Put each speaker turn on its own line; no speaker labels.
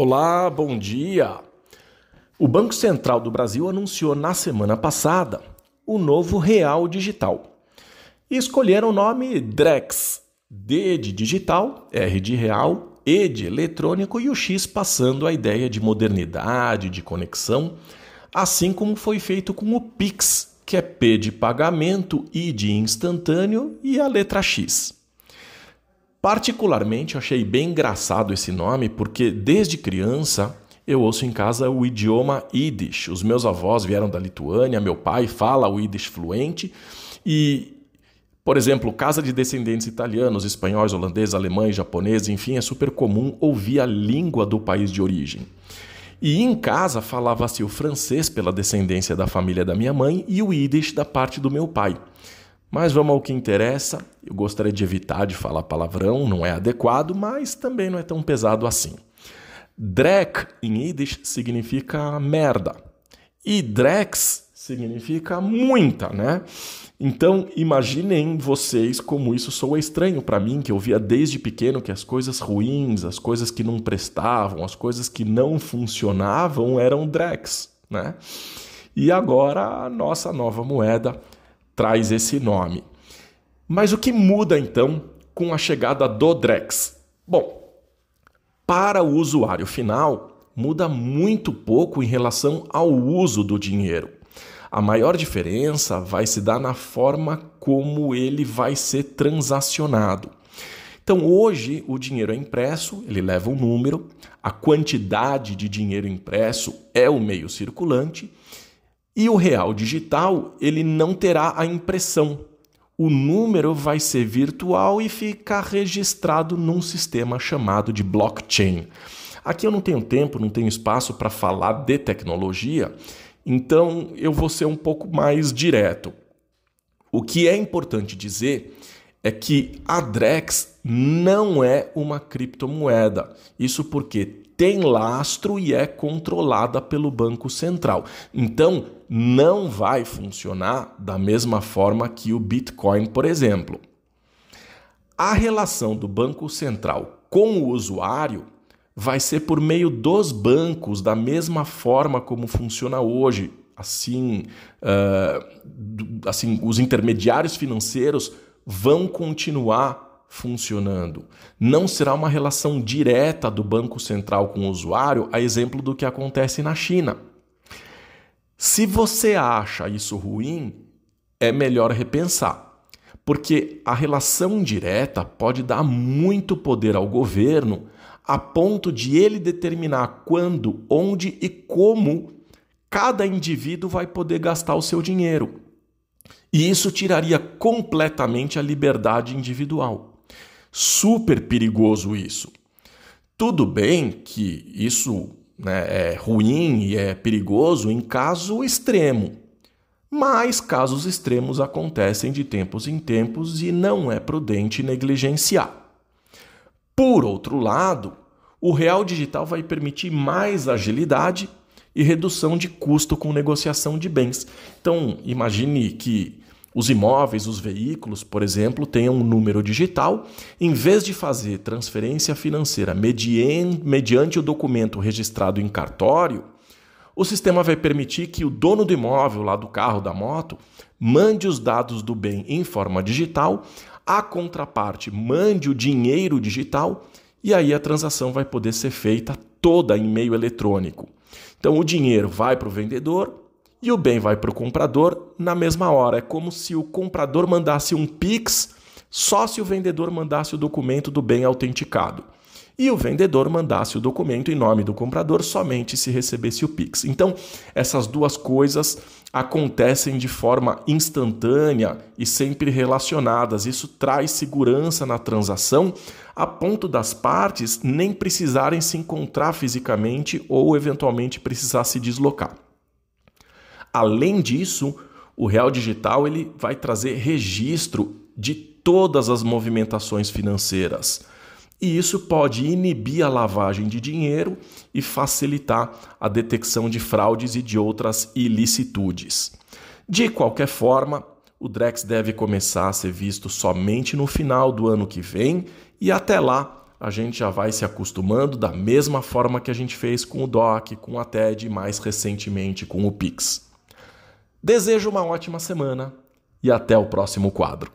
Olá, bom dia. O Banco Central do Brasil anunciou na semana passada o novo Real Digital. E escolheram o nome Drex, D de digital, R de real, E de eletrônico e o X passando a ideia de modernidade, de conexão, assim como foi feito com o Pix, que é P de pagamento, I de instantâneo e a letra X. Particularmente, achei bem engraçado esse nome porque desde criança eu ouço em casa o idioma Yiddish. Os meus avós vieram da Lituânia, meu pai fala o Yiddish fluente e por exemplo, casa de descendentes italianos, espanhóis, holandeses, alemães, japoneses, enfim, é super comum ouvir a língua do país de origem. E em casa falava-se o francês pela descendência da família da minha mãe e o Yiddish da parte do meu pai. Mas vamos ao que interessa. Eu gostaria de evitar de falar palavrão, não é adequado, mas também não é tão pesado assim. Drek em Yiddish significa merda. E Drex significa muita, né? Então, imaginem vocês como isso soa estranho para mim, que eu via desde pequeno que as coisas ruins, as coisas que não prestavam, as coisas que não funcionavam eram Drex, né? E agora a nossa nova moeda traz esse nome. Mas o que muda então com a chegada do Drex? Bom, para o usuário final, muda muito pouco em relação ao uso do dinheiro. A maior diferença vai se dar na forma como ele vai ser transacionado. Então, hoje, o dinheiro é impresso, ele leva um número, a quantidade de dinheiro impresso é o meio circulante e o real digital, ele não terá a impressão. O número vai ser virtual e ficar registrado num sistema chamado de blockchain. Aqui eu não tenho tempo, não tenho espaço para falar de tecnologia, então eu vou ser um pouco mais direto. O que é importante dizer é que a Drex não é uma criptomoeda. Isso porque tem lastro e é controlada pelo Banco Central. Então, não vai funcionar da mesma forma que o Bitcoin, por exemplo. A relação do Banco Central com o usuário vai ser por meio dos bancos, da mesma forma como funciona hoje. Assim, uh, assim os intermediários financeiros vão continuar funcionando. Não será uma relação direta do Banco Central com o usuário, a exemplo do que acontece na China. Se você acha isso ruim, é melhor repensar. Porque a relação direta pode dar muito poder ao governo a ponto de ele determinar quando, onde e como cada indivíduo vai poder gastar o seu dinheiro. E isso tiraria completamente a liberdade individual. Super perigoso isso. Tudo bem que isso né, é ruim e é perigoso em caso extremo, mas casos extremos acontecem de tempos em tempos e não é prudente negligenciar. Por outro lado, o real digital vai permitir mais agilidade e redução de custo com negociação de bens. Então, imagine que os imóveis, os veículos, por exemplo, tenham um número digital, em vez de fazer transferência financeira mediante o documento registrado em cartório, o sistema vai permitir que o dono do imóvel, lá do carro, da moto, mande os dados do bem em forma digital, a contraparte mande o dinheiro digital e aí a transação vai poder ser feita toda em meio eletrônico. Então o dinheiro vai para o vendedor, e o bem vai para o comprador na mesma hora. É como se o comprador mandasse um Pix só se o vendedor mandasse o documento do bem autenticado. E o vendedor mandasse o documento em nome do comprador somente se recebesse o Pix. Então, essas duas coisas acontecem de forma instantânea e sempre relacionadas. Isso traz segurança na transação, a ponto das partes nem precisarem se encontrar fisicamente ou eventualmente precisar se deslocar. Além disso, o real digital ele vai trazer registro de todas as movimentações financeiras. E isso pode inibir a lavagem de dinheiro e facilitar a detecção de fraudes e de outras ilicitudes. De qualquer forma, o Drex deve começar a ser visto somente no final do ano que vem e até lá a gente já vai se acostumando da mesma forma que a gente fez com o DOC, com a TED e mais recentemente com o Pix. Desejo uma ótima semana e até o próximo quadro.